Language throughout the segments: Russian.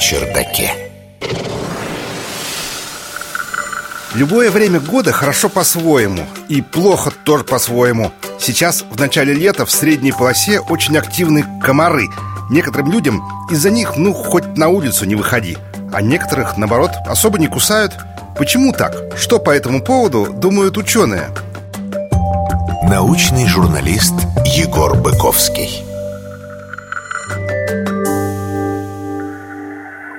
чердаке. Любое время года хорошо по-своему И плохо тоже по-своему Сейчас, в начале лета, в средней полосе очень активны комары Некоторым людям из-за них, ну, хоть на улицу не выходи А некоторых, наоборот, особо не кусают Почему так? Что по этому поводу думают ученые? Научный журналист Егор Быковский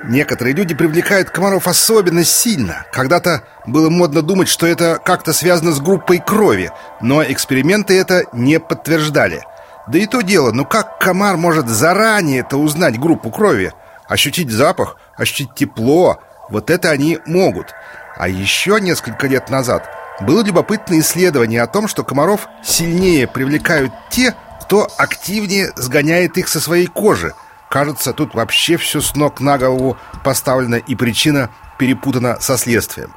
Некоторые люди привлекают комаров особенно сильно. Когда-то было модно думать, что это как-то связано с группой крови, но эксперименты это не подтверждали. Да и то дело, ну как комар может заранее это узнать группу крови? Ощутить запах, ощутить тепло, вот это они могут. А еще несколько лет назад было любопытное исследование о том, что комаров сильнее привлекают те, кто активнее сгоняет их со своей кожи – Кажется, тут вообще все с ног на голову поставлено и причина перепутана со следствием.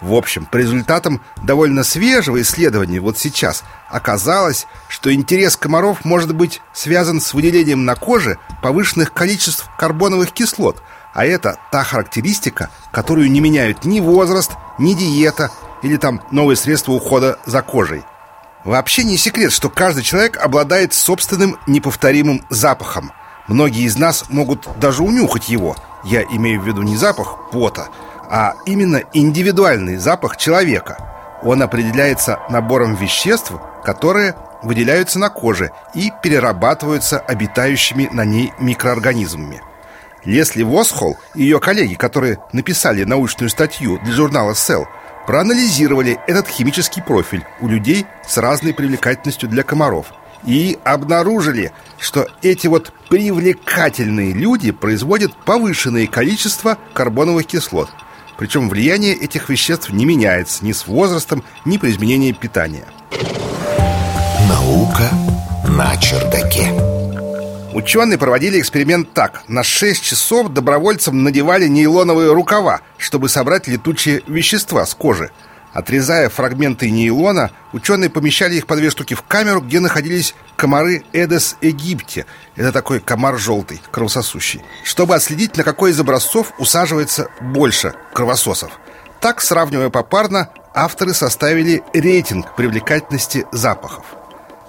В общем, по результатам довольно свежего исследования вот сейчас оказалось, что интерес комаров может быть связан с выделением на коже повышенных количеств карбоновых кислот, а это та характеристика, которую не меняют ни возраст, ни диета или там новые средства ухода за кожей. Вообще не секрет, что каждый человек обладает собственным неповторимым запахом – Многие из нас могут даже унюхать его. Я имею в виду не запах пота, а именно индивидуальный запах человека. Он определяется набором веществ, которые выделяются на коже и перерабатываются обитающими на ней микроорганизмами. Лесли Восхолл и ее коллеги, которые написали научную статью для журнала Cell, проанализировали этот химический профиль у людей с разной привлекательностью для комаров – и обнаружили, что эти вот привлекательные люди производят повышенное количество карбоновых кислот. Причем влияние этих веществ не меняется ни с возрастом, ни при изменении питания. Наука на чердаке. Ученые проводили эксперимент так. На 6 часов добровольцам надевали нейлоновые рукава, чтобы собрать летучие вещества с кожи – Отрезая фрагменты нейлона, ученые помещали их по две штуки в камеру, где находились комары Эдес египте. Это такой комар желтый, кровососущий. Чтобы отследить, на какой из образцов усаживается больше кровососов. Так, сравнивая попарно, авторы составили рейтинг привлекательности запахов.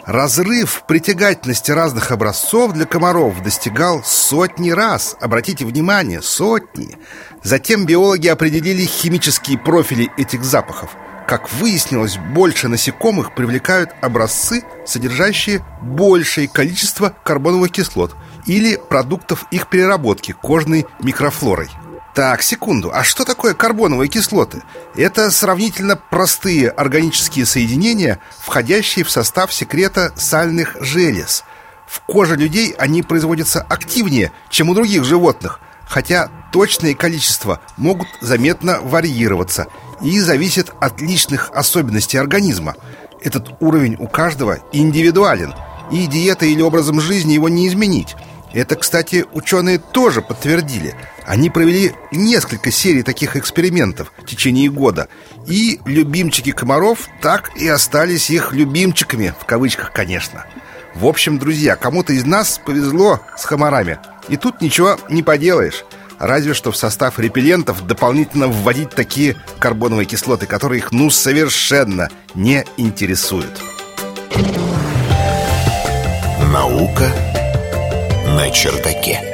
Разрыв притягательности разных образцов для комаров достигал сотни раз. Обратите внимание, сотни. Затем биологи определили химические профили этих запахов. Как выяснилось, больше насекомых привлекают образцы, содержащие большее количество карбоновых кислот или продуктов их переработки кожной микрофлорой. Так, секунду. А что такое карбоновые кислоты? Это сравнительно простые органические соединения, входящие в состав секрета сальных желез. В коже людей они производятся активнее, чем у других животных, хотя точные количества могут заметно варьироваться и зависят от личных особенностей организма. Этот уровень у каждого индивидуален, и диетой или образом жизни его не изменить. Это, кстати, ученые тоже подтвердили. Они провели несколько серий таких экспериментов в течение года. И любимчики комаров так и остались их любимчиками, в кавычках, конечно. В общем, друзья, кому-то из нас повезло с комарами. И тут ничего не поделаешь. Разве что в состав репеллентов дополнительно вводить такие карбоновые кислоты, которые их ну совершенно не интересуют. Наука на чердаке.